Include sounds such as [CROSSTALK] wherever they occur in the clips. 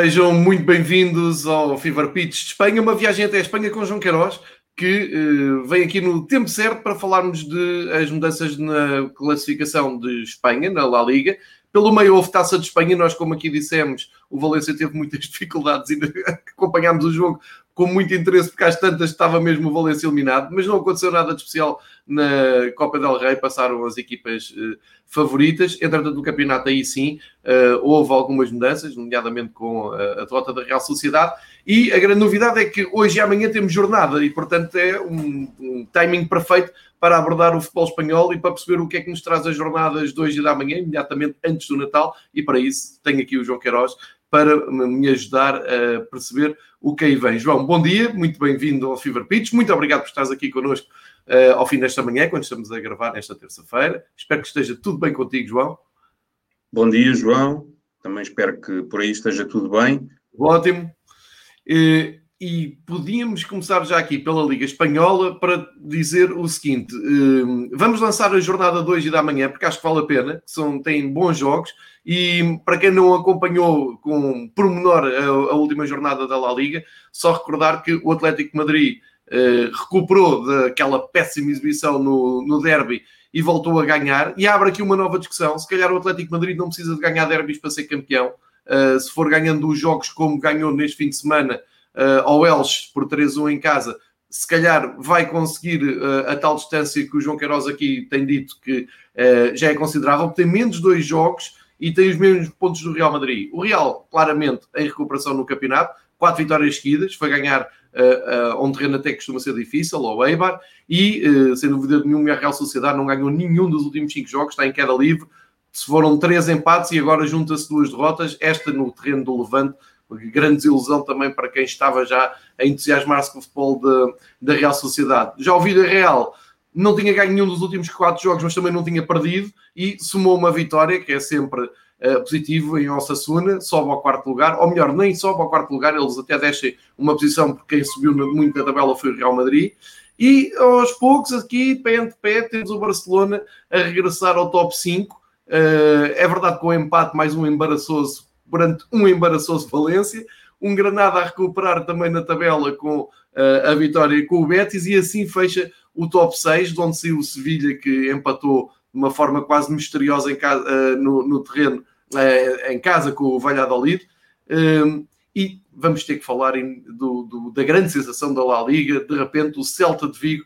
Sejam muito bem-vindos ao Fever Pitch de Espanha, uma viagem até a Espanha com João Queiroz, que uh, vem aqui no tempo certo para falarmos de as mudanças na classificação de Espanha, na La Liga. Pelo meio houve taça de Espanha, nós, como aqui dissemos, o Valência teve muitas [LAUGHS] dificuldades e acompanhámos o jogo com muito interesse, porque às tantas estava mesmo o Valência eliminado, mas não aconteceu nada de especial na Copa del Rei, passaram as equipas uh, favoritas. Entretanto, no campeonato aí sim uh, houve algumas mudanças, nomeadamente com a, a derrota da Real Sociedade. E a grande novidade é que hoje e amanhã temos jornada e, portanto, é um, um timing perfeito para abordar o futebol espanhol e para perceber o que é que nos traz as jornadas de hoje e da manhã, imediatamente antes do Natal. E para isso tenho aqui o João Queiroz, para me ajudar a perceber o que aí vem. João, bom dia, muito bem-vindo ao Fever Pitch, muito obrigado por estares aqui connosco uh, ao fim desta manhã, quando estamos a gravar nesta terça-feira. Espero que esteja tudo bem contigo, João. Bom dia, João. Também espero que por aí esteja tudo bem. Ótimo. Uh, e podíamos começar já aqui pela Liga Espanhola para dizer o seguinte: uh, vamos lançar a jornada 2 e da manhã, porque acho que vale a pena, são, tem bons jogos e para quem não acompanhou com pormenor a, a última jornada da La Liga, só recordar que o Atlético Madrid eh, recuperou daquela péssima exibição no, no derby e voltou a ganhar. E abre aqui uma nova discussão. Se calhar o Atlético Madrid não precisa de ganhar derbys para ser campeão. Uh, se for ganhando os jogos como ganhou neste fim de semana ao Elche por 3-1 em casa, se calhar vai conseguir uh, a tal distância que o João Queiroz aqui tem dito que uh, já é considerável, tem menos dois jogos e tem os mesmos pontos do Real Madrid. O Real, claramente, em recuperação no campeonato, quatro vitórias seguidas, foi ganhar uh, um terreno até que costuma ser difícil, ao Eibar, e, sem dúvida nenhuma, a Real Sociedade não ganhou nenhum dos últimos cinco jogos, está em queda livre, se foram três empates e agora junta-se duas derrotas, esta no terreno do Levante, grande desilusão também para quem estava já a entusiasmar-se com o futebol da Real Sociedade. Já o Vida Real não tinha ganho nenhum dos últimos quatro jogos, mas também não tinha perdido e somou uma vitória, que é sempre uh, positivo em Osasuna, sobe ao quarto lugar, ou melhor, nem sobe ao quarto lugar, eles até deixam uma posição, porque quem subiu muito na tabela foi o Real Madrid. E aos poucos, aqui, pé ante pé, temos o Barcelona a regressar ao top 5. Uh, eh, é verdade que o empate, mais um embaraçoso, perante um embaraçoso Valência, um Granada a recuperar também na tabela com uh, a vitória com o Betis, e assim fecha o top 6, de onde saiu o Sevilha, que empatou de uma forma quase misteriosa em casa, uh, no, no, terreno, uh, em casa com o Valladolid. Um, e vamos ter que falar em, do, do, da grande sensação da La Liga. De repente, o Celta de Vigo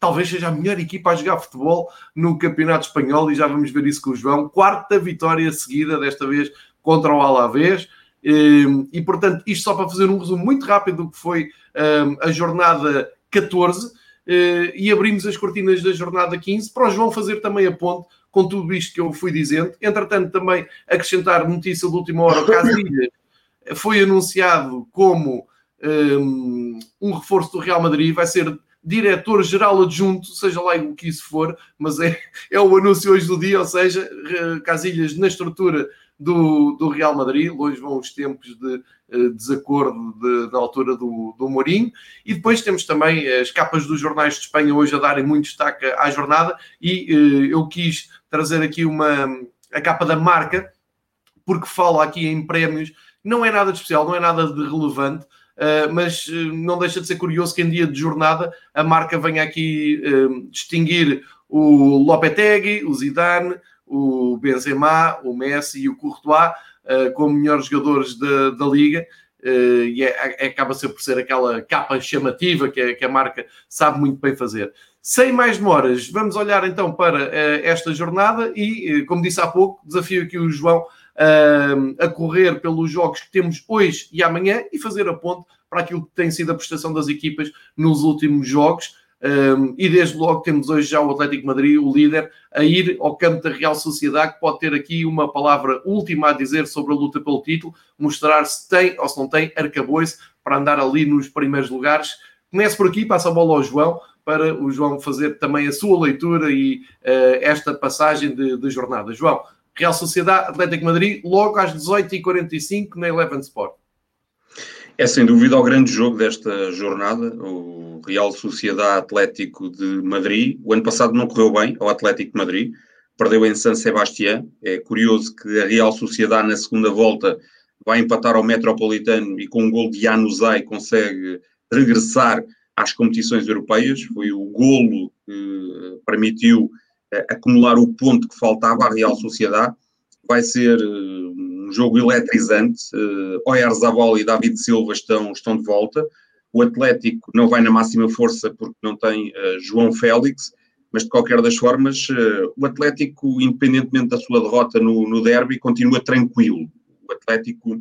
talvez seja a melhor equipa a jogar futebol no Campeonato Espanhol e já vamos ver isso com o João. Quarta vitória seguida, desta vez contra o Alavés. Um, e portanto, isto só para fazer um resumo muito rápido do que foi um, a jornada 14 uh, e abrimos as cortinas da jornada 15 para o João fazer também a ponte com tudo isto que eu fui dizendo. Entretanto, também acrescentar notícia de última hora: Casilhas foi anunciado como um, um reforço do Real Madrid, vai ser diretor-geral adjunto, seja lá o que isso for, mas é, é o anúncio hoje do dia, ou seja, Casilhas na estrutura do, do Real Madrid, longe vão os tempos de uh, desacordo de, altura do, do Mourinho, e depois temos também as capas dos jornais de Espanha hoje a darem muito destaque à jornada, e uh, eu quis trazer aqui uma, a capa da marca, porque fala aqui em prémios, não é nada de especial, não é nada de relevante, Uh, mas não deixa de ser curioso que em dia de jornada a marca venha aqui distinguir o Lopetegui, o Zidane, o Benzema, o Messi e o Courtois uh, como melhores jogadores da, da liga. Uh, e é, é, acaba sempre por ser aquela capa chamativa que a, que a, marca sabe muito bem fazer. Sem mais demoras, vamos olhar então para uh, esta jornada e, como disse há pouco, desafio aqui o João a correr pelos jogos que temos hoje e amanhã e fazer a ponte para aquilo que tem sido a prestação das equipas nos últimos jogos. Um, e desde logo temos hoje já o Atlético Madrid, o líder, a ir ao campo da Real Sociedade, que pode ter aqui uma palavra última a dizer sobre a luta pelo título, mostrar se tem ou se não tem arcabouço para andar ali nos primeiros lugares. Comece por aqui, passa a bola ao João, para o João fazer também a sua leitura e uh, esta passagem de, de, jornada. João, Real Sociedade, Atlético Madrid, logo às 18h45 na Eleven Sport. É sem dúvida o grande jogo desta jornada, o Real Sociedade Atlético de Madrid. O ano passado não correu bem ao Atlético de Madrid, perdeu em San Sebastián. É curioso que a Real Sociedade na segunda volta vai empatar ao Metropolitano e com um gol de Januzaj consegue regressar às competições europeias. Foi o golo que permitiu uh, acumular o ponto que faltava à Real Sociedade. Vai ser uh, jogo eletrizante. Uh, Oyarzabal e David Silva estão, estão de volta. O Atlético não vai na máxima força porque não tem uh, João Félix, mas de qualquer das formas, uh, o Atlético, independentemente da sua derrota no, no derby, continua tranquilo. O Atlético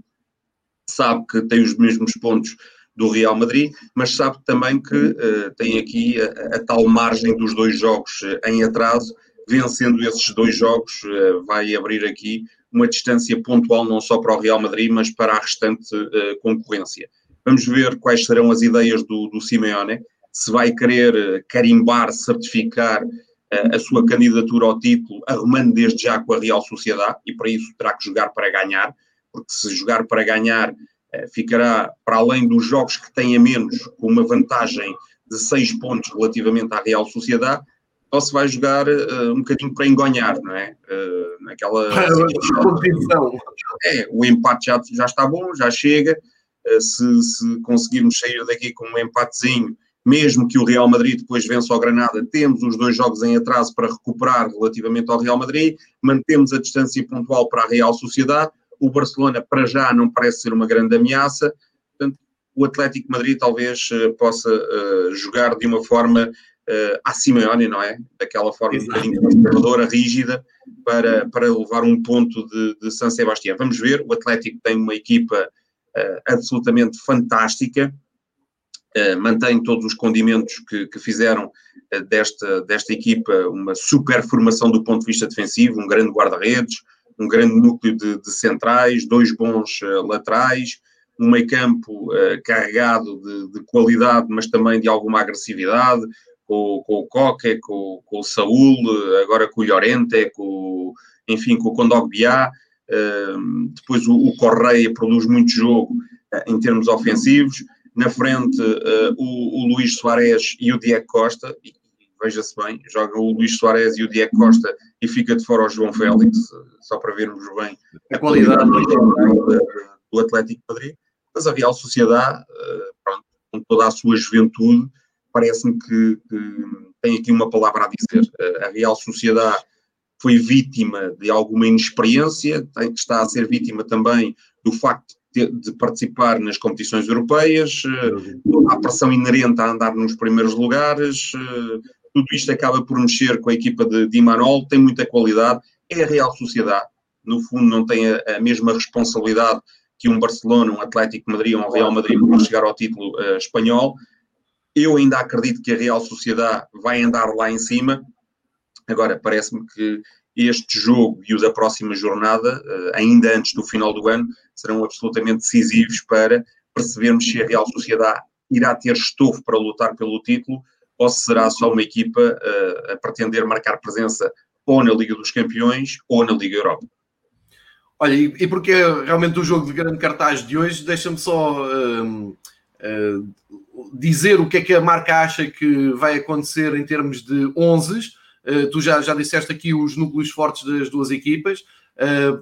sabe que tem os mesmos pontos do Real Madrid, mas sabe também que uh, tem aqui a, a, tal margem dos dois jogos em atraso. Vencendo esses dois jogos, vai abrir aqui uma distância pontual não só para o Real Madrid, mas para a restante concorrência. Vamos ver quais serão as ideias do, do Simeone, se vai querer eh, carimbar, certificar uh, a sua candidatura ao título, arrumando desde já com a Real Sociedade, e para isso terá que jogar para ganhar, porque se jogar para ganhar, uh, ficará para além dos jogos que tem a menos, com uma vantagem de seis pontos relativamente à Real Sociedade, ou se vai jogar uh, um bocadinho para engonhar, não é? Uh, naquela. [LAUGHS] É, o empate já, já está bom, já chega. Eh, se, se conseguirmos sair daqui com um empatezinho, mesmo que o Real Madrid depois vença o Granada, temos os dois jogos em atraso para recuperar relativamente ao Real Madrid, mantemos a distância pontual para a Real Sociedade, o Barcelona para já não parece ser uma grande ameaça, portanto, o Atlético Madrid talvez uh, possa uh, jogar de uma forma uh, à Simeone, não é? Daquela forma Exato. um bocadinho conservadora, rígida, para, para levar um ponto de, de San Sebastián. Vamos ver, o Atlético tem uma equipa uh, absolutamente fantástica, uh, mantém todos os condimentos que, que fizeram uh, desta, desta equipa uma super formação do ponto de vista defensivo, um grande guarda-redes, um grande núcleo de, de centrais, dois bons laterais, um meio campo carregado de, de, qualidade, mas também de alguma agressividade, com, com o Coque, com, com, o Saúl, agora com o Llorente, com, enfim, com o Condogbiá, depois o, o Correia produz muito jogo uh, em termos ofensivos. Na frente, uh, o, o Luís Soares e o Diego Costa. E, veja-se bem, joga o Luís Soares e o Diego Costa e fica de fora o João Félix, só para vermos bem a, a qualidade, qualidade do Atlético de Madrid. Mas a Real Sociedade, pronto, com toda a sua juventude, parece-me que, que, tem aqui uma palavra a dizer. A Real Sociedade foi vítima de alguma inexperiência, está a ser vítima também do facto de, de participar nas competições europeias, a pressão inerente a andar nos primeiros lugares, eh, tudo isto acaba por mexer com a equipa de, de Imanol, tem muita qualidade, é a Real Sociedade, no fundo não tem a, a mesma responsabilidade que um Barcelona, um Atlético Madrid ou um Real Madrid para chegar ao título uh, espanhol. Eu ainda acredito que a Real Sociedade vai andar lá em cima, Agora, parece-me que este jogo e o da próxima jornada, eh, ainda antes do final do ano, serão absolutamente decisivos para percebermos se a Real Sociedade irá ter estofo para lutar pelo título ou se será só uma equipa uh, a pretender marcar presença ou na Liga dos Campeões ou na Liga Europa. Olha, e, porque realmente o jogo de grande cartaz de hoje, deixa-me só uh, uh, dizer o que é que a marca acha que vai acontecer em termos de 11 eh, tu já, já disseste aqui os núcleos fortes das duas equipas. Uh,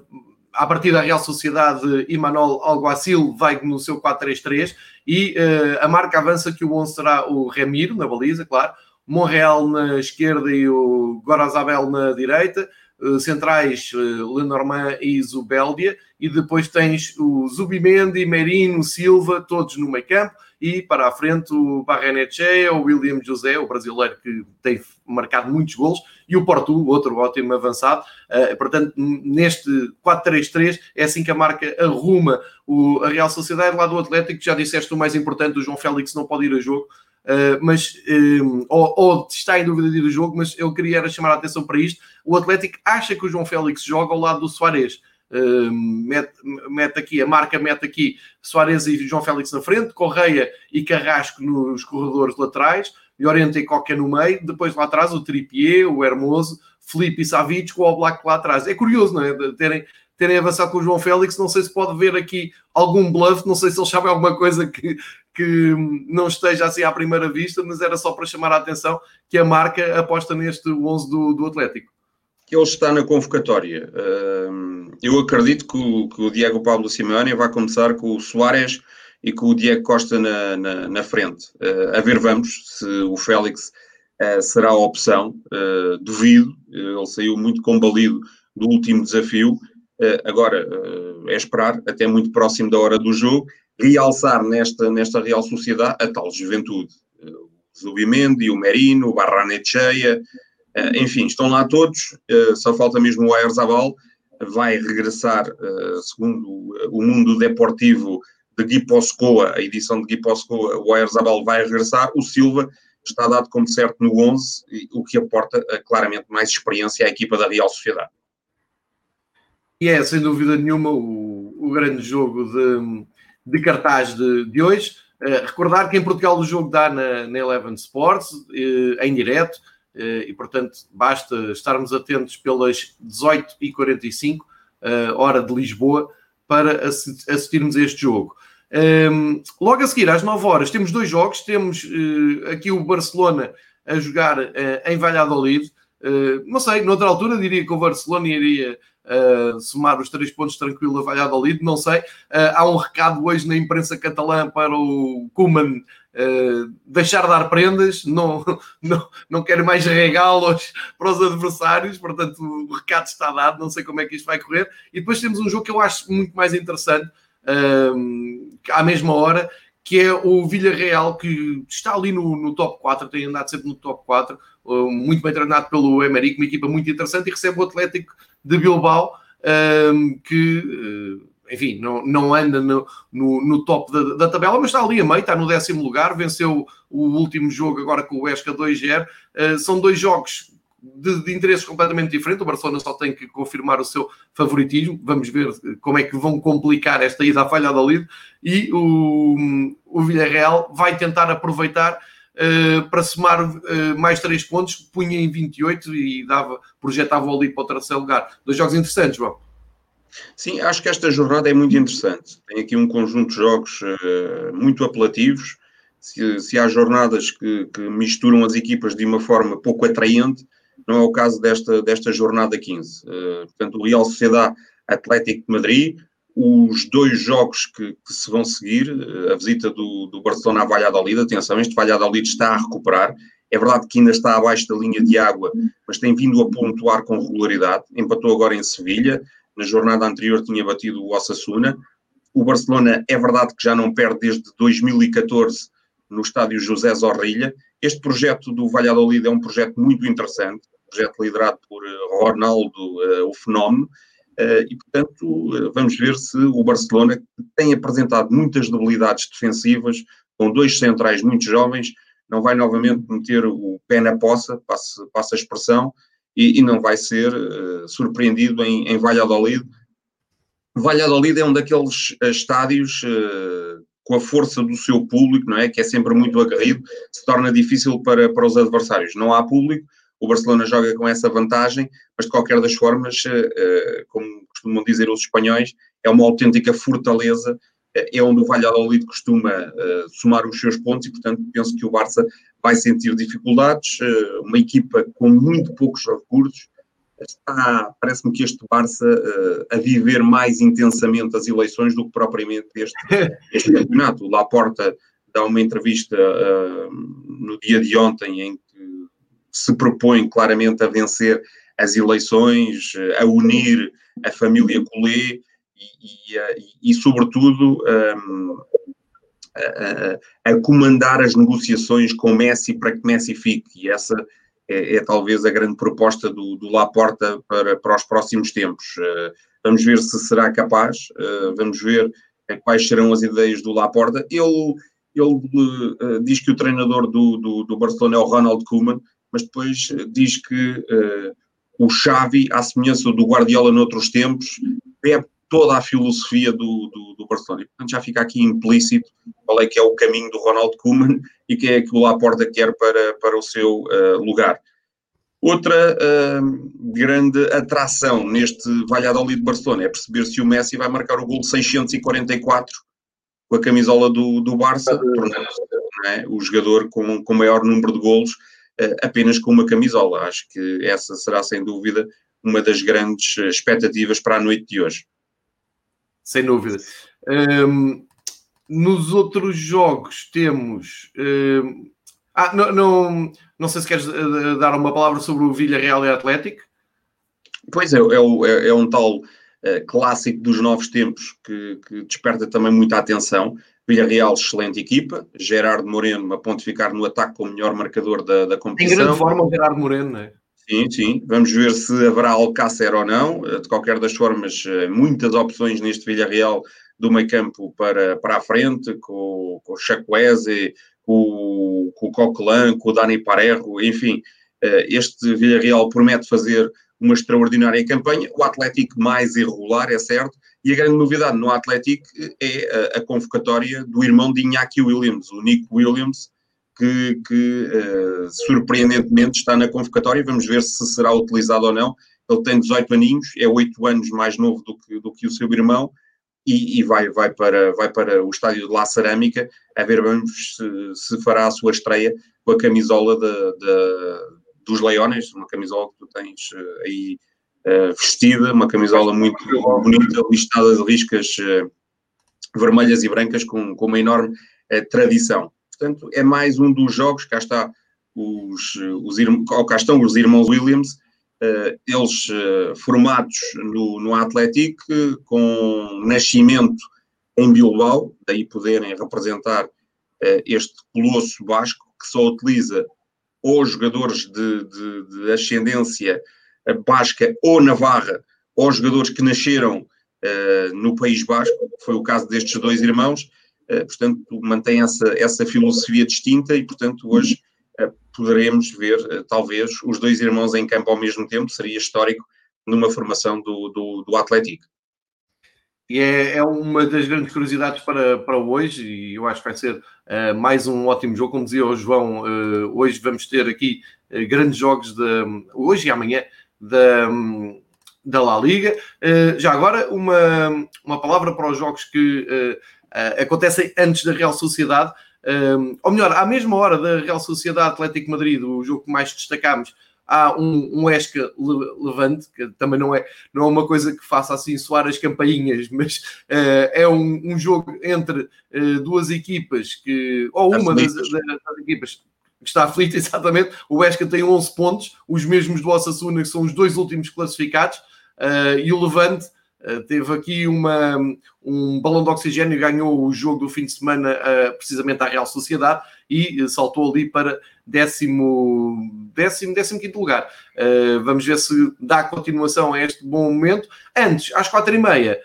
a partir da Real Sociedade, Imanol Alguacil vai no seu 4-3-3 e uh, a marca avança que o 11 será o Remiro na baliza, claro, Monreal na esquerda e o Gorazabel na direita, uh, centrais uh, Lenormand e Zubeldia, e depois tens o Zubimendi, Merino, Silva, todos no meio campo, e para a frente o Barrenechea, o William José, o brasileiro que tem marcado muitos gols, e o Porto, outro ótimo avançado. Uh, portanto, neste 4-3-3 é assim que a marca arruma o, a Real Sociedade lá do Atlético. Já disseste o mais importante, o João Félix não pode ir a jogo. Uh, mas um, ou, ou, está em dúvida de ir a jogo, mas eu queria chamar a atenção para isto. O Atlético acha que o João Félix joga ao lado do Soares. Mete, mete, aqui, a marca mete aqui Soares e João Félix na frente, Correia e Carrasco nos corredores laterais, Llorente e Coca no meio, depois lá atrás o Tripier, o Hermoso, Felipe e Savic com o Black lá atrás. É curioso, não é? De terem, terem avançado com o João Félix, não sei se pode ver aqui algum bluff, não sei se eles sabem alguma coisa que, que não esteja assim à primeira vista, mas era só para chamar a atenção que a marca aposta neste 11 do, do Atlético. Ele está na convocatória. Eu acredito que o, que o Diego Pablo Simeone vai começar com o Soares e com o Diego Costa na, na, na frente. A ver, vamos, se o Félix será a opção. Duvido, ele saiu muito combalido do último desafio. Agora, é esperar até muito próximo da hora do jogo, realçar nesta, nesta Real Sociedade a tal juventude. O Zubimendi, o Merino, o Barranetcheia, eh, enfim, estão lá todos, eh, só falta mesmo o Aerzabal, vai regressar, eh, segundo o mundo deportivo de Guiposcoa, a edição de Guiposcoa, o Aerzabal vai regressar, o Silva está dado como certo no 11, o que aporta claramente mais experiência à equipa da Real Sociedade. E é, sem dúvida nenhuma, o, o grande jogo de, de cartaz de, de hoje. Uh, recordar que em Portugal o jogo dá na, na Eleven Sports, uh, em direto, e portanto basta estarmos atentos pelas 18h45, hora de Lisboa, para assistirmos a este jogo. Ehm, logo a seguir, às 9 horas, temos dois jogos. Temos aqui o Barcelona a jogar em Valladolid. não sei, noutra altura diria que o Barcelona iria somar os três pontos tranquilo a Valladolid, não sei. Há um recado hoje na imprensa catalã para o Kuman uh, deixar de dar prendas, não, não, não quer mais regalos para os adversários, portanto o recado está dado, não sei como é que isto vai correr. E depois temos um jogo que eu acho muito mais interessante, à mesma hora, que é o Villarreal, que está ali no, no, top 4, tem andado sempre no top 4, muito bem treinado pelo Emerick, uma equipa muito interessante, e recebe o Atlético de Bilbao, que, eh, enfim, não, não anda no, no, no top da, da, tabela, mas está ali a meio, está no décimo lugar, venceu o último jogo agora com o Esca 2-0. Uh, são dois jogos de, de interesses completamente diferentes. O Barcelona só tem que confirmar o seu favoritismo. Vamos ver como é que vão complicar esta ida à falha da Lide. E o, o Villarreal vai tentar aproveitar uh, para somar uh, mais 3 pontos, punha em 28 e dava, projetava ali para o terceiro lugar. Dois jogos interessantes, João. Sim, acho que esta jornada é muito interessante. Tem aqui um conjunto de jogos uh, muito apelativos. Se, se, há jornadas que, que, misturam as equipas de uma forma pouco atraente, não é o caso desta, desta jornada 15. Uh, portanto, o Real Sociedade Atlético de Madrid, os dois jogos que, que, se vão seguir, a visita do, do Barcelona a Valladolid, atenção, este Valladolid está a recuperar, é verdade que ainda está abaixo da linha de água, mas tem vindo a pontuar com regularidade, empatou agora em Sevilha, na jornada anterior tinha batido o Osasuna, o Barcelona é verdade que já não perde desde 2014 no estádio José Zorrilla, este projeto do Valladolid é um projeto muito interessante, um projeto liderado por eh, Ronaldo, uh, o fenómeno, Uh, e, portanto, vamos ver se o Barcelona, que tem apresentado muitas debilidades defensivas, com dois centrais muito jovens, não vai novamente meter o pé na poça, passa, passa a expressão, e, e não vai ser uh, surpreendido em, em Valladolid. Valladolid é um daqueles estádios com a força do seu público, não é? Que é sempre muito aguerrido, se torna difícil para, para os adversários. Não há público, o Barcelona joga com essa vantagem, mas de qualquer das formas, eh, eh, como costumam dizer os espanhóis, é uma autêntica fortaleza, eh, é onde o Valladolid costuma somar os seus pontos e, portanto, penso que o Barça vai sentir dificuldades, uma equipa com muito poucos recursos, está, parece-me que este Barça a viver mais intensamente as eleições do que propriamente este, [LAUGHS] este campeonato. O Laporta dá uma entrevista no dia de ontem em se propõe claramente a vencer as eleições, a unir a família Collet e, e, e sobretudo, um, a, a, comandar as negociações com Messi para que Messi fique. E essa é, é talvez a grande proposta do, do Laporta para, para os próximos tempos. Uh, vamos ver se será capaz, uh, vamos ver quais serão as ideias do Laporta. Ele, ele diz que o treinador do, do, do Barcelona é o Ronald Koeman, mas depois eh, diz que o Xavi, à semelhança do Guardiola noutros tempos, bebe toda a filosofia do, do, do, Barcelona. E, portanto, já fica aqui implícito qual é que é o caminho do Ronald Koeman e quem é que o Laporta quer para, para o seu uh, lugar. Outra uh, grande atração neste Valladolid de Barcelona é perceber se o Messi vai marcar o gol 644 com a camisola do, do Barça, tornando-se é, o jogador com, com maior número de golos uh, apenas com uma camisola. Acho que essa será, sem dúvida, uma das grandes expectativas para a noite de hoje. Sem dúvida. Um, nos outros jogos temos. Um, ah, não, não, não sei se queres uh, dar uma palavra sobre o Villarreal e Atlético. Pois é, é, é, é um tal uh, clássico dos novos tempos que, que, desperta também muita atenção. Villarreal, excelente equipa. Gerardo Moreno a pontificar no ataque como melhor marcador da, da competição. Em grande forma o Gerardo Moreno, não é? Sim, sim. Vamos ver se haverá Alcácer ou não. Eh, de qualquer das formas, muitas opções neste Villarreal do meio campo para, para a frente, com, com o Chacuese, com, com o Coquelin, com o Dani Parejo, enfim. Este Villarreal promete fazer uma extraordinária campanha. O Atlético mais irregular, é certo, e a grande novidade no Atlético é a, a convocatória do irmão de Iñaki Williams, o Nico Williams, que, que uh, surpreendentemente está na convocatória. Vamos ver se será utilizado ou não. Ele tem 18 aninhos, é 8 anos mais novo do que, do que o seu irmão. E, e, vai, vai, para, vai para o estádio de La Cerâmica a ver vamos se, se fará a sua estreia com a camisola de, de, dos Leones, uma camisola que tu tens uh, aí uh, vestida, uma camisola muito bonita, listada de riscas uh, vermelhas e brancas com, com uma enorme tradição. Portanto, é mais um dos jogos, cá está os, os, cá estão os irmãos Williams, eles formados no, no Atlético, com nascimento em Bilbao, daí poderem representar este colosso basco que só utiliza ou jogadores de, de, de ascendência basca ou navarra, ou jogadores que nasceram uh, no País Basco, foi o caso destes dois irmãos, uh, portanto, mantém essa, essa filosofia distinta e, portanto, hoje uh, poderemos ver, talvez, os dois irmãos em campo ao mesmo tempo, seria histórico numa formação do, do, do Atlético. E é, é, uma das grandes curiosidades para, para hoje, e eu acho que vai ser uh, mais um ótimo jogo. Como dizia o João, uh, hoje vamos ter aqui uh, grandes jogos de hoje e amanhã da, da La Liga. já agora, uma, uma palavra para os jogos que acontecem antes da Real Sociedade. ou melhor, à mesma hora da Real Sociedade Atlético Madrid, o jogo que mais destacámos há um, um Esca Levante, que também não é, não é uma coisa que faça assim soar as campainhas, [LAUGHS] mas uh, é um, um, jogo entre uh, duas equipas, que, ou uma das, das, das, equipas que está aflita, [LAUGHS] exatamente. O Esca tem 11 pontos, os mesmos do Osasuna, que são os dois últimos classificados, uh, e o Levante Uh, teve aqui uma, um balão de oxigênio ganhou o jogo do fim de semana uh, precisamente à Real Sociedade e uh, saltou ali para décimo, décimo, décimo quinto lugar. vamos ver se dá continuação a este bom momento. Antes, às quatro e meia,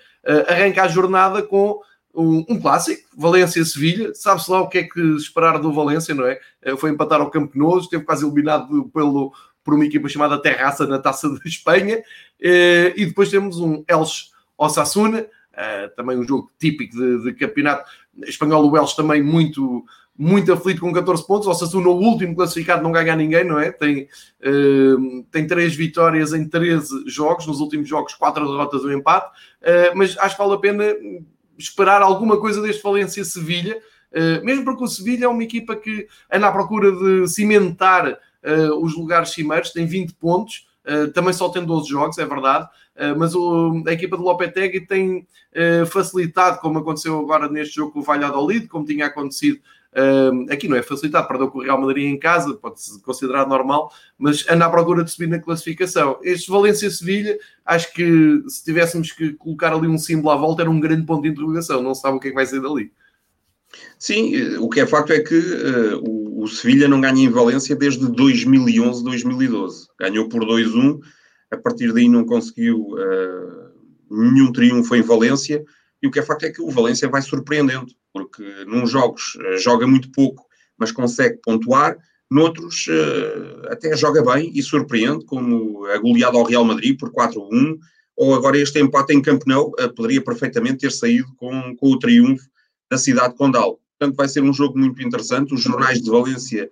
arranca a jornada com um, clássico, Valência-Sevilha. Sabe-se lá o que é que esperar do Valência, não é? foi empatar ao Campo Nou, esteve quase eliminado pelo, por uma equipa chamada Terraça na Taça de Espanha. Eh, e depois temos um Elche Osasuna, eh, também um jogo típico de, de campeonato espanhol. O Elche também muito, muito aflito com 14 pontos. Osasuna, o último classificado, não ganha ninguém, não é? Tem, uh, tem 3 vitórias em 13 jogos, nos últimos jogos, 4 derrotas e um empate. Uh, mas acho que vale a pena esperar alguma coisa deste Valência-Sevilha, uh, mesmo porque o Sevilha é uma equipa que anda à procura de cimentar os lugares cimeiros, tem 20 pontos. Uh, também só tem 12 jogos, é verdade, uh, mas o, a equipa de Lopetegui tem facilitado, como aconteceu agora neste jogo com o Valladolid, como tinha acontecido aqui, não é facilitado, perdeu com o Real Madrid em casa, pode-se considerar normal, mas anda à procura de subir na classificação. Este Valência-Sevilha, acho que se tivéssemos que colocar ali um símbolo à volta, era um grande ponto de interrogação, não sabe o que é que vai ser dali. Sim, o que é facto é que uh, o, o Sevilha não ganha em Valência desde 2011, 2012. Ganhou por 2-1, a partir daí não conseguiu uh, nenhum triunfo em Valência. E o que é facto é que o Valência vai surpreendendo, porque num jogos joga muito pouco, mas consegue pontuar, noutros até joga bem e surpreende, como a goleada ao Real Madrid por 4-1, ou agora este empate em Camp poderia perfeitamente ter saído com, com o triunfo da cidade condal. Portanto, vai ser um jogo muito interessante. Os jornais de Valência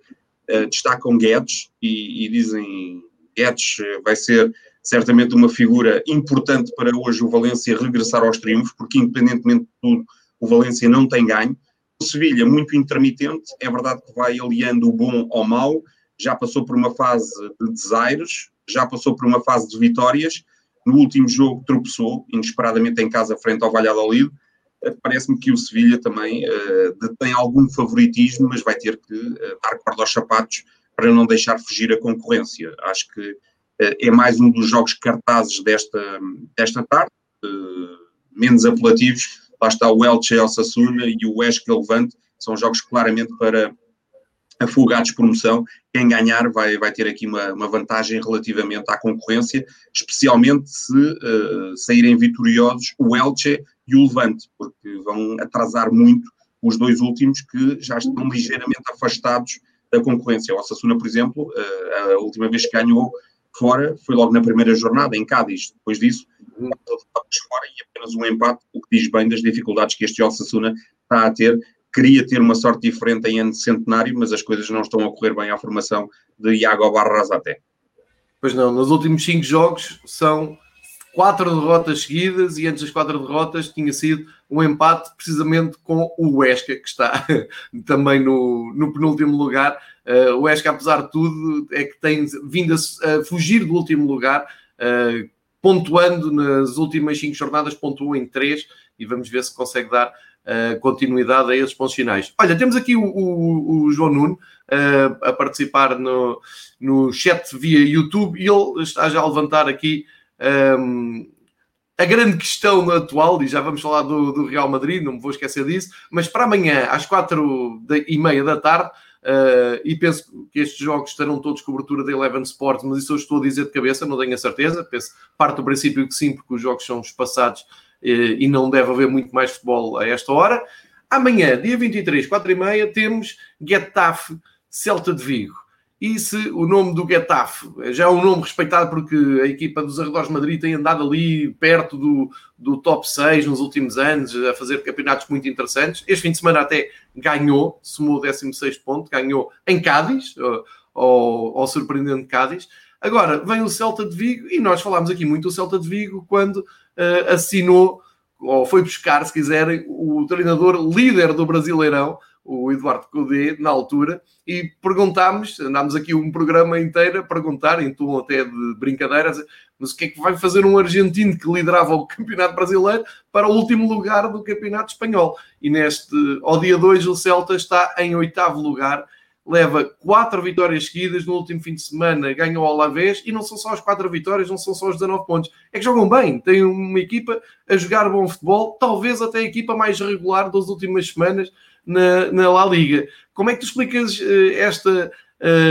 uh, destacam Guedes e, e dizem Guedes eh, vai ser certamente uma figura importante para hoje o Valência regressar aos triunfos, porque independentemente de tudo, o Valência não tem ganho. O Sevilha, muito intermitente, é verdade que vai aliando o bom ao mau, já passou por uma fase de desaires, já passou por uma fase de vitórias. No último jogo tropeçou, inesperadamente em casa, frente ao Valladolid. Uh, Parece-me que o Sevilha também uh, detém algum favoritismo, mas vai ter que uh, dar corda aos sapatos para não deixar fugir a concorrência. Acho que é mais um dos jogos cartazes desta, desta tarde, menos apelativos. Lá está o Elche Osasuna e o Esque Levante, são jogos claramente para afogados de promoção. Quem ganhar vai, vai ter aqui uma, uma vantagem relativamente à concorrência, especialmente se uh, saírem vitoriosos o Elche e o Levante, porque vão atrasar muito os dois últimos que já estão ligeiramente afastados da concorrência. O Osasuna, por exemplo, uh, a última vez que ganhou fora foi logo na primeira jornada, em Cádiz. Depois disso, fora e apenas um empate, o que diz bem das dificuldades que este Osasuna está a ter queria ter uma sorte diferente em ano de centenário, mas as coisas não estão a correr bem à formação de Iago Barras até. Pois não, nos últimos cinco jogos são quatro derrotas seguidas e antes das quatro derrotas tinha sido um empate precisamente com o Huesca, que está [LAUGHS] também no, no penúltimo lugar. Uh, o Huesca, apesar de tudo, é que tem vindo a, a fugir do último lugar, uh, pontuando nas últimas cinco jornadas, pontuou em três e vamos ver se consegue dar uh, continuidade a esses pontos finais. Olha, temos aqui o, o, o João Nuno uh, a participar no, no chat via YouTube e ele está já a levantar aqui um, a grande questão atual, e já vamos falar do, do, Real Madrid, não me vou esquecer disso, mas para amanhã, às quatro e meia da tarde, uh, e penso que estes jogos terão todos cobertura da Eleven Sports, mas isso eu estou a dizer de cabeça, não tenho a certeza, penso, parte do princípio que sim, porque os jogos são espaçados e não deve haver muito mais futebol a esta hora. Amanhã, dia 23, 4 e meia, temos Getafe Celta de Vigo. E se o nome do Getafe já é um nome respeitado porque a equipa dos arredores de Madrid tem andado ali perto do, do top 6 nos últimos anos, a fazer campeonatos muito interessantes. Este fim de semana até ganhou, somou o 16 ponto, ganhou em Cádiz, ao, surpreendente Cádiz. Agora, vem o Celta de Vigo, e nós falámos aqui muito do Celta de Vigo quando uh, assinou, ou foi buscar, se quiserem, o treinador líder do Brasileirão, o Eduardo Cudê, na altura, e perguntámos, andámos aqui um programa inteiro a perguntar, em tom até de brincadeiras, mas o que é que vai fazer um argentino que liderava o Campeonato Brasileiro para o último lugar do Campeonato Espanhol? E neste, ao dia 2, o Celta está em oitavo lugar, leva quatro vitórias seguidas no último fim de semana, ganhou ao Alavés e não são só as quatro vitórias, não são só os 19 pontos. É que jogam bem, têm uma equipa a jogar bom futebol, talvez até a equipa mais regular das últimas semanas na, na La Liga. Como é que tu explicas uh, esta,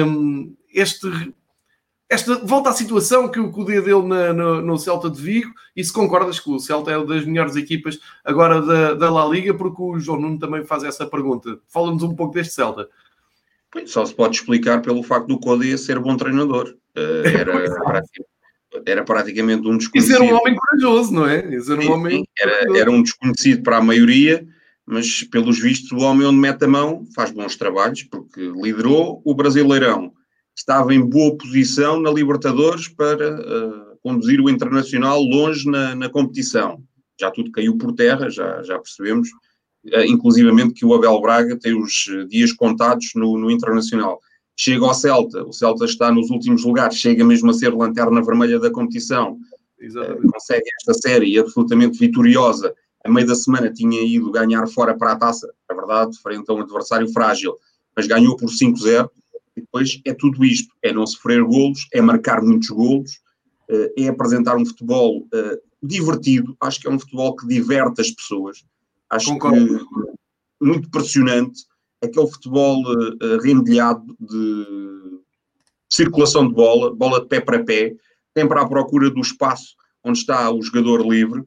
um, este, esta volta à situação que o Cudê deu na, no, no, Celta de Vigo e se concordas que o Celta é uma das melhores equipas agora da, da La Liga, porque o João Nuno também faz essa pergunta. Fala-nos um pouco deste Celta. Só se pode explicar pelo facto do Cody ser bom treinador. Uh, era, [LAUGHS] era praticamente um desconhecido. Isso era um homem corajoso, não é? Isso era, um homem era, era um desconhecido para a maioria, mas pelos vistos o homem onde mete a mão faz bons trabalhos, porque liderou o Brasileirão, estava em boa posição na Libertadores para uh, conduzir o Internacional longe na, na competição. Já tudo caiu por terra, já, já percebemos eh, inclusivamente que o Abel Braga tem os eh, dias contados no, no Internacional. Chega ao Celta, o Celta está nos últimos lugares, chega mesmo a ser lanterna vermelha da competição, Exatamente. consegue esta série absolutamente vitoriosa. A meio da semana tinha ido ganhar fora para a taça, é verdade, frente a um adversário frágil, mas ganhou por 5-0. E depois é tudo isto: é não sofrer golos, é marcar muitos golos, eh, é apresentar um futebol divertido. Acho que é um futebol que diverte as pessoas Acho Concordo. que muito pressionante. Aquele futebol uh, rendilhado de circulação de bola, bola de pé para pé, sempre à procura do espaço onde está o jogador livre.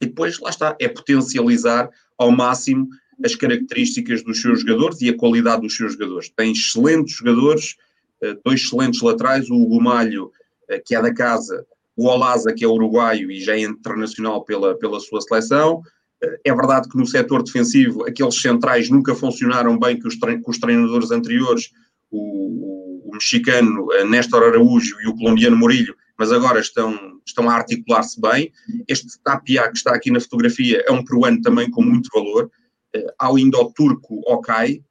E depois, lá está, é potencializar ao máximo as características dos seus jogadores e a qualidade dos seus jogadores. Tem excelentes jogadores, eh, dois excelentes laterais, o Hugo Malho, que é da casa, o Olaza, que é uruguaio e já é internacional pela, pela sua seleção, é verdade que no setor defensivo aqueles centrais nunca funcionaram bem que os, os treinadores anteriores, o, o, o mexicano Néstor Araújo e o colombiano Murilho, mas agora estão, estão a articular-se bem. Este Tapia que está aqui na fotografia é um peruano também com muito valor. Uh, há o turco Okay,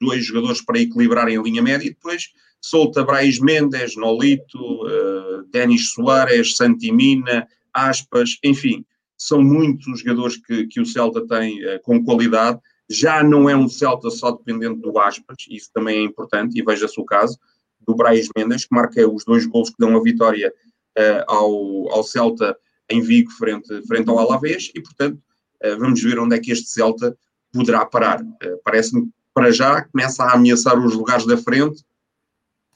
dois jogadores para equilibrarem a linha média e depois Solta Brais Mendes, Nolito, uh, Denis Soares, Santimina, Aspas, enfim, são muitos os jogadores que, que o Celta tem com qualidade. Já não é um Celta só dependente do Aspas, isso também é importante, e veja-se o caso do Brais Mendes, que marca os dois gols que dão a vitória uh, ao, ao Celta em Vigo, frente, frente ao Alavés, e portanto vamos ver onde é que este Celta poderá parar. Parece-me para já começa a ameaçar os lugares da frente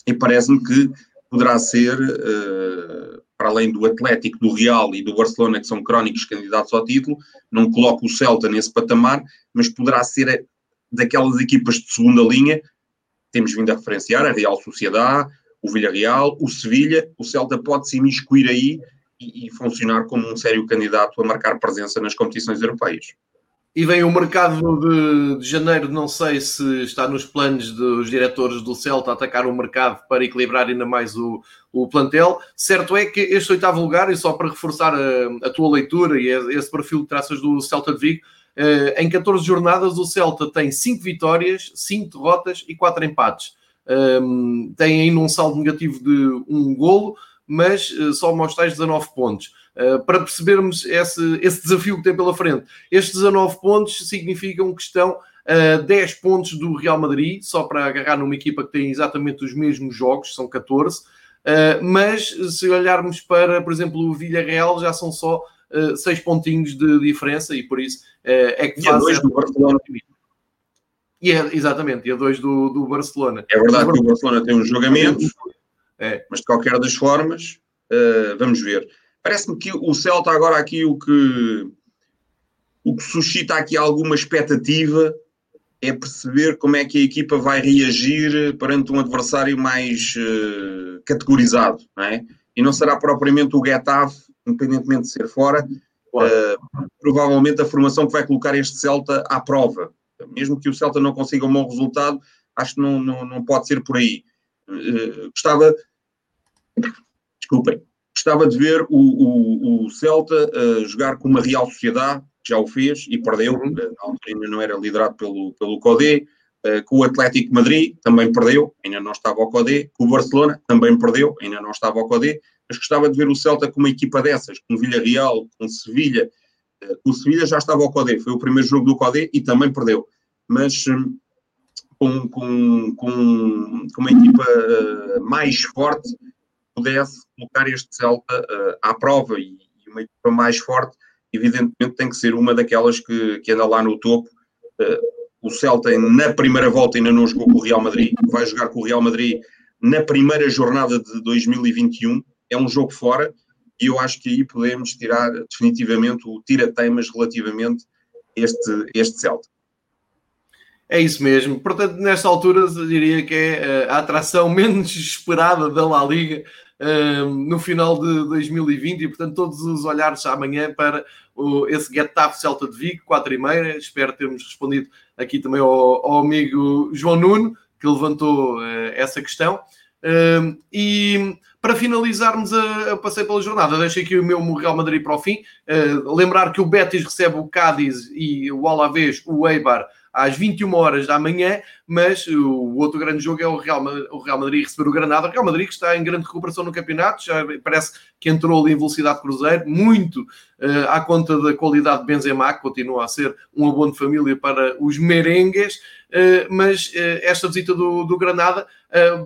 e parece-me que poderá ser, uh, para além do Atlético, do Real e do Barcelona, que são crónicos candidatos ao título, não coloco o Celta nesse patamar, mas poderá ser daquelas equipas de segunda linha, temos vindo a referenciar, a Real Sociedade, o Villarreal, o Sevilha, o Celta pode se imiscuir aí e, e funcionar como um sério candidato a marcar presença nas competições europeias. E vem o mercado de, de, janeiro, não sei se está nos planos dos diretores do Celta atacar o mercado para equilibrar ainda mais o, o plantel. Certo é que este oitavo lugar, e só para reforçar a, a tua leitura e esse perfil de traças do Celta de Vigo, em 14 jornadas o Celta tem 5 vitórias, 5 derrotas e 4 empates. Um, tem ainda um saldo negativo de um golo, mas uh, só mostra 19 pontos. Uh, para percebermos esse, esse desafio que tem pela frente, estes 19 pontos significam que estão a uh, 10 pontos do Real Madrid, só para agarrar numa equipa que tem exatamente os mesmos jogos, são 14. Uh, mas se olharmos para, por exemplo, o Villarreal, já são só uh, 6 pontinhos de diferença e por isso é que faz. E a 2 do Barcelona. E é, exatamente, e a 2 do, do Barcelona. É verdade que o Barcelona tem uns jogamentos, é. mas de qualquer das formas, vamos ver. Parece-me que o Celta agora aqui o que, o que suscita aqui alguma expectativa é perceber como é que a equipa vai reagir perante um adversário mais uh, categorizado, não é? E não será propriamente o Getafe, independentemente de ser fora, uh, provavelmente a formação que vai colocar este Celta à prova. Mesmo que o Celta não consiga um bom resultado, acho que não, não, não pode ser por aí. Uh, gostava. Desculpem gostava de ver o, o, o Celta uh, jogar com uma Real Sociedade, que já o fez e perdeu, uhum. ainda não era liderado pelo, pelo Codé, uh, com o Atlético Madrid, também perdeu, ainda não estava ao Codé, com o Barcelona, também perdeu, ainda não estava ao Codé, mas gostava de ver o Celta com uma equipa dessas, com Villarreal, com Sevilha, uh, o Sevilha já estava ao Codé, foi o primeiro jogo do Codé e também perdeu, mas um, com, com, com, com uma equipa uh, mais forte, pudesse colocar este Celta uh, à prova e, uma equipa mais forte, evidentemente tem que ser uma daquelas que, que anda lá no topo. O Celta na primeira volta ainda não jogou com o Real Madrid, vai jogar com o Real Madrid na primeira jornada de 2021, é um jogo fora, e eu acho que aí podemos tirar definitivamente o tira-teimas relativamente este, este Celta. É isso mesmo. Portanto, nesta altura, diria que é eh, a atração [LAUGHS] menos esperada da La Liga no final de 2020 e, portanto, todos os olhares amanhã para o, esse Getafe Celta de Vigo, 4 e meia. Espero termos respondido aqui também ao, ao amigo João Nuno, que levantou uh, essa questão. Uh, e para finalizarmos a, a passeio pela jornada, deixo aqui o meu Real Madrid para o fim. Uh, lembrar que o Betis recebe o Cádiz e o Alavés, o Eibar, às 21 horas da manhã, mas o outro grande jogo é o Real, o Real Madrid receber o Granada. O Real Madrid que está em grande recuperação no campeonato, já parece que entrou ali em velocidade cruzeiro, muito uh, à conta da qualidade de Benzema, que continua a ser um abono de família para os merengues, uh, mas uh, esta visita do, do Granada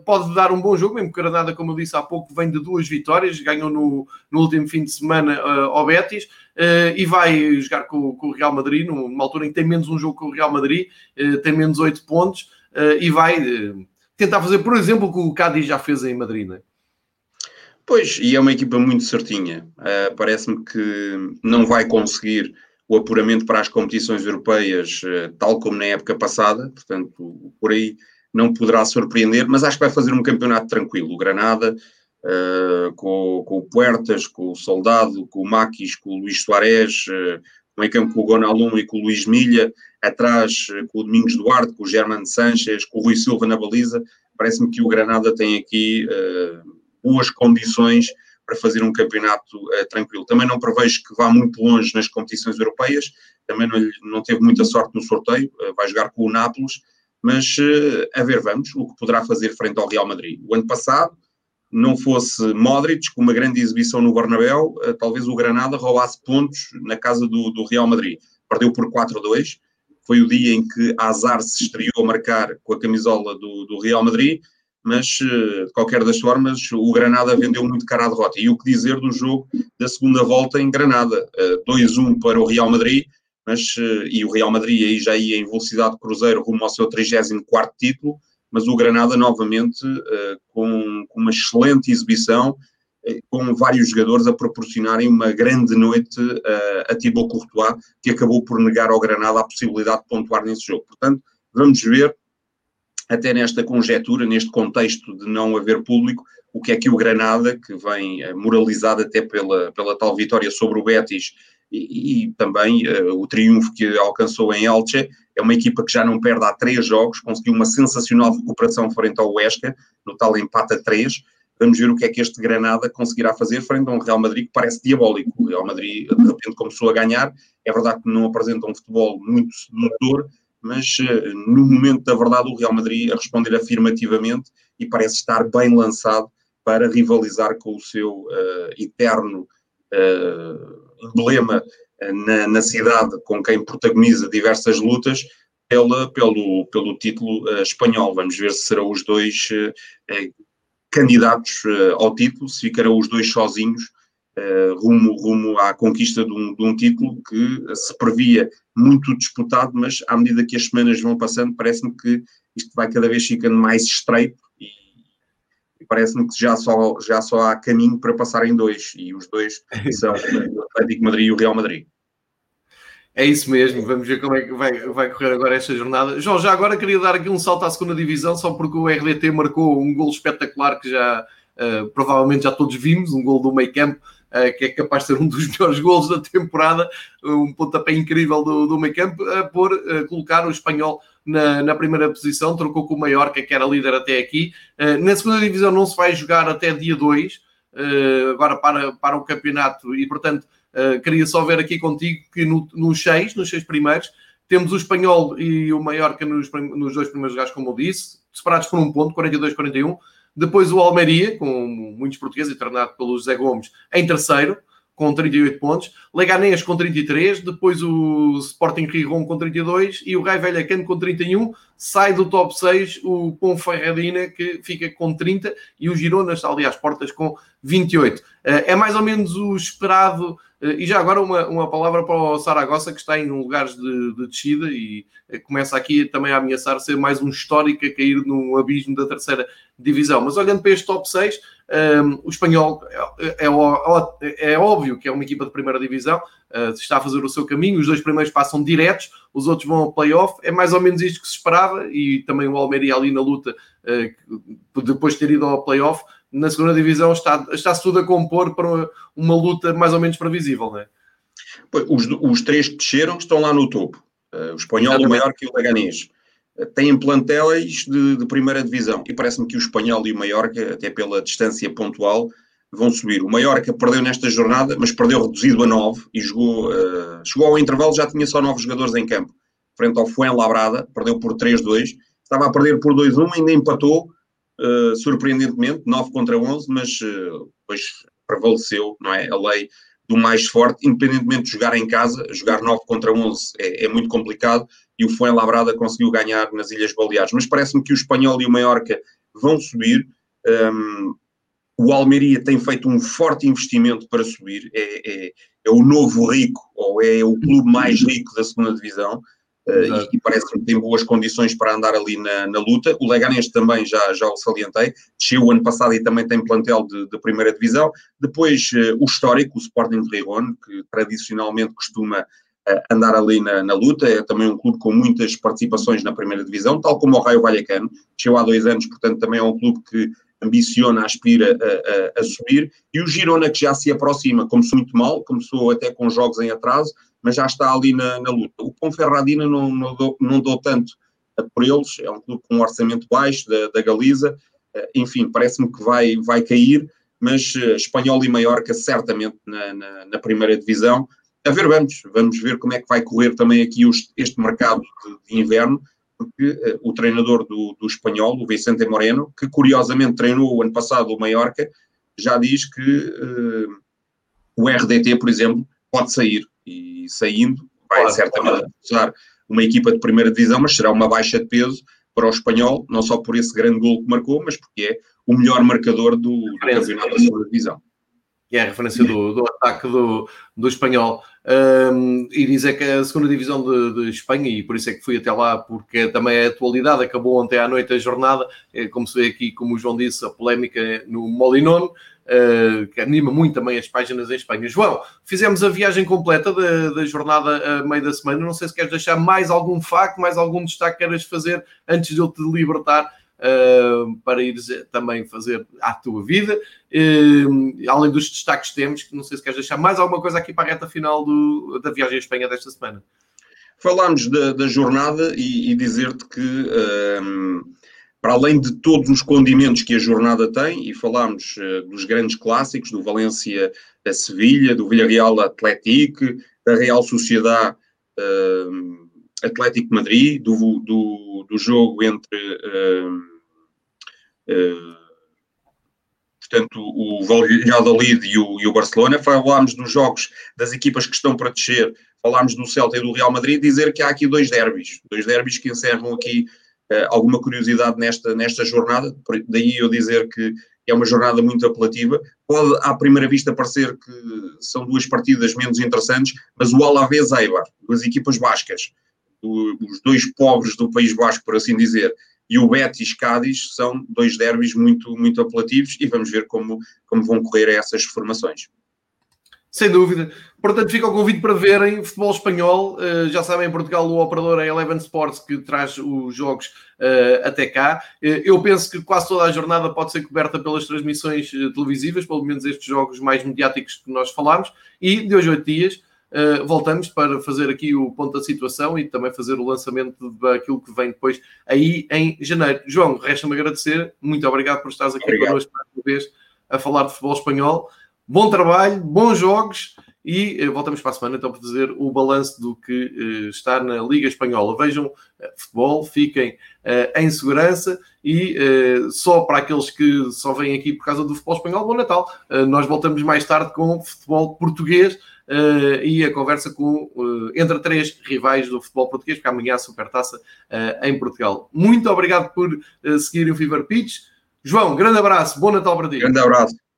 pode dar um bom jogo, mesmo que o Granada, como eu disse há pouco, vem de duas vitórias, ganhou no, no último fim de semana ao Betis, Uh, e vai jogar com, com, o Real Madrid, numa altura em que tem menos um jogo com o Real Madrid, uh, tem menos 8 pontos, e vai tentar fazer, por exemplo, o que o Cádiz já fez em Madrid, não é? Pois, e é uma equipa muito certinha. Parece-me que não vai conseguir o apuramento para as competições europeias, tal como na época passada, portanto, por aí não poderá surpreender, mas acho que vai fazer um campeonato tranquilo. O Granada uh, com, com, o Puertas, com o Soldado, com o Maquis, com o Luís Soares, uh, meio campo com o Gonalum e com o Luís Milha, atrás uh, com o Domingos Duarte, com o Germano Sanches, com o Rui Silva na baliza. Parece-me que o Granada tem aqui boas condições para fazer um campeonato uh, tranquilo. Também não prevejo que vá muito longe nas competições europeias, também não, não teve muita sorte no sorteio, uh, vai jogar com o Nápoles, mas a ver, vamos, o que poderá fazer frente ao Real Madrid. O ano passado, não fosse Modric, com uma grande exibição no Bernabéu, talvez o Granada roubasse pontos na casa do, do Real Madrid. Perdeu por 4-2, foi o dia em que Azar se estreou a marcar com a camisola do, do Real Madrid, mas eh, de qualquer das formas o Granada vendeu muito cara a derrota. E o que dizer do jogo da segunda volta em Granada? 2-1 eh, para o Real Madrid, mas, eh, e o Real Madrid aí já ia em velocidade de cruzeiro rumo ao seu 34 título, mas o Granada novamente com, com uma excelente exibição, com vários jogadores a proporcionarem uma grande noite a, a Thibaut Courtois, que acabou por negar ao Granada a possibilidade de pontuar nesse jogo. Portanto, vamos ver, até nesta conjetura, neste contexto de não haver público, o que é que o Granada, que vem eh, moralizado até pela, pela tal vitória sobre o Betis e, e também uh, o triunfo que alcançou em Elche, é uma equipa que já não perde há três jogos, conseguiu uma sensacional recuperação frente ao Huesca, no tal empate a três, Vamos ver o que é que este Granada conseguirá fazer frente a um Real Madrid que parece diabólico. O Real Madrid, de repente, começou a ganhar. É verdade que não apresenta um futebol muito sedutor, mas uh, no momento da verdade, o Real Madrid a responder afirmativamente e parece estar bem lançado para rivalizar com o seu uh, eterno uh, emblema na, na, cidade, com quem protagoniza diversas lutas. Pela, pelo, pelo título espanhol. Vamos ver se serão os dois candidatos uh, ao título, se ficarão os dois sozinhos uh, rumo, rumo à conquista de um, de um, título que se previa muito disputado, mas à medida que as semanas vão passando, parece-me que isto vai cada vez ficando mais estreito e, parece-me que já só, já só há caminho para passar em dois, e os dois [LAUGHS] são o Atlético Madrid e o Real Madrid. É isso mesmo, vamos ver como é que vai, vai correr agora esta jornada. João, já agora queria dar aqui um salto à segunda divisão, só porque o RDT marcou um gol espetacular que já uh, provavelmente já todos vimos, um gol do meio campo, uh, que é capaz de ser um dos [LAUGHS] melhores gols da temporada, um pontapé incrível do, do meio campo, a pôr, uh, colocar o espanhol na, na, primeira posição, trocou com o Mallorca, que era líder até aqui. na segunda divisão não se vai jogar até dia 2, agora para, para o campeonato, e portanto Uh, queria só ver aqui contigo que no, nos seis, nos seis primeiros, temos o Espanhol e o Mallorca nos, nos dois primeiros lugares, como eu disse, separados por um ponto, 42-41. Depois o Almeria, com muitos portugueses, treinado pelo José Gomes, em terceiro, com 38 pontos. Leganés com 33. Depois o Sporting Rijon com 32. E o Rai Velhacano com 31. Sai do top 6 o Ponferradina, que fica com 30. E o Girona está ali às portas com 28. Eh, é mais ou menos o esperado eh, e já agora uma, uma palavra para o Saragossa, que está em lugares de, de descida e eh, começa aqui também a ameaçar ser mais um histórico a cair num abismo da terceira divisão. Mas olhando para este top 6, um, ehm, o espanhol é, é, é, óbvio que é uma equipa de primeira divisão, uh, está a fazer o seu caminho, os dois primeiros passam diretos, os outros vão ao playoff, é mais ou menos isto que se esperava, e também o Almeria ali na luta, uh, depois de ter ido ao playoff, na segunda divisão está, está-se tudo a compor para uma, uma, luta mais ou menos previsível, não é? Os, os três que desceram estão lá no topo. Uh, o espanhol, o maior que o Leganés. Uh, têm plantéis de, de, primeira divisão. E parece-me que o espanhol e o Mallorca, até pela distância pontual, vão subir. O Mallorca perdeu nesta jornada, mas perdeu reduzido a 9 e jogou, uh, chegou ao intervalo, já tinha só 9 jogadores em campo. Frente ao Fuenlabrada, perdeu por 3-2. Estava a perder por 2-1, ainda empatou uh, surpreendentemente, 9 contra 11, mas uh, depois prevaleceu, não é? A lei do mais forte, independentemente de jogar em casa, jogar 9 contra 11 é, é muito complicado e o Fuenlabrada conseguiu ganhar nas Ilhas Baleares. Mas parece-me que o Espanhol e o Mallorca vão subir. Um, o Almeria tem feito um forte investimento para subir, é, é, é, o novo rico, ou é o clube mais rico da segunda divisão. Uh, e, e parece que tem boas condições para andar ali na, na, luta. O Leganés também já, já o salientei, desceu o ano passado e também tem plantel de, de primeira divisão. Depois uh, o histórico, o Sporting de Rigon, que tradicionalmente costuma uh, andar ali na, na, luta, é também um clube com muitas participações na primeira divisão, tal como o Raio Vallecano, desceu há dois anos, portanto também é um clube que ambiciona, aspira a, a, a subir, e o Girona que já se aproxima, começou muito mal, começou até com jogos em atraso, mas já está ali na, na luta. O Ponferradina não, não, dou, não dou tanto por eles, é um clube com um orçamento baixo da, da Galiza, eh, enfim, parece-me que vai, vai cair, mas uh, Espanhol e Maiorca certamente na, na, na, primeira divisão. A ver, vamos, vamos ver como é que vai correr também aqui este mercado de, de, inverno, porque uh, o treinador do, do espanhol, o Vicente Moreno, que curiosamente treinou o ano passado o Mallorca, já diz que uh, o RDT, por exemplo, pode sair. Saindo, vai claro, certamente usar uma equipa de primeira divisão, mas será uma baixa de peso para o espanhol, não só por esse grande gol que marcou, mas porque é o melhor marcador do, do campeonato da segunda divisão. Que é a referência do, do ataque do, do espanhol. Um, e dizer que a segunda divisão de, de, Espanha, e por isso é que fui até lá, porque também é atualidade, acabou ontem à noite a jornada, é, como se vê aqui, como o João disse, a polémica no Molinone, uh, que anima muito também as páginas em Espanha. João, fizemos a viagem completa da, da jornada a meio da semana. Não sei se queres deixar mais algum facto, mais algum destaque que queres fazer antes de eu te libertar. Uh, para ir também fazer a tua vida. Uh, além dos destaques que temos, que não sei se queres deixar mais alguma coisa aqui para a reta final do, da viagem à Espanha desta semana. Falámos da, da jornada e, e dizer-te que uh, para além de todos os condimentos que a jornada tem, e falámos uh, dos grandes clássicos, do Valência a Sevilha, do Villarreal Atlético, da Real Sociedade uh, Atlético Madrid, do, do, do jogo entre portanto, o Valladolid e o, e o Barcelona, falámos dos jogos das equipas que estão para descer, falámos do Celta e do Real Madrid, dizer que há aqui dois derbys, dois derbys que encerram aqui uh, alguma curiosidade nesta, nesta jornada, daí eu dizer que é uma jornada muito apelativa. Pode, à primeira vista, parecer que são duas partidas menos interessantes, mas o Alavés Eibar, duas equipas bascas, os dois pobres do País Basco, por assim dizer, e o Betis Cádiz são dois derbys muito, muito apelativos e vamos ver como, como vão correr essas formações. Sem dúvida. Portanto, fica o convite para verem futebol espanhol. Uh, já sabem, em Portugal, o operador é Eleven Sports que traz os jogos uh, até cá. Uh, eu penso que quase toda a jornada pode ser coberta pelas transmissões televisivas, pelo menos estes jogos mais mediáticos que nós falámos. E de hoje a oito dias voltamos para fazer aqui o ponto da situação e também fazer o lançamento daquilo que vem depois aí em janeiro. João, resta-me agradecer. Muito obrigado por estares aqui obrigado. connosco mais uma vez a falar de futebol espanhol. Bom trabalho, bons jogos e uh, voltamos para a semana então para fazer o balanço do que uh, está na Liga Espanhola. Vejam futebol, fiquem em segurança e só para aqueles que só vêm aqui por causa do futebol espanhol, bom Natal. nós voltamos mais tarde com futebol português. E a conversa com, entre três rivais do futebol português, porque amanhã há Supertaça em Portugal. Muito obrigado por seguirem o Fever Pitch. João, grande abraço, bom Natal para ti. Grande abraço.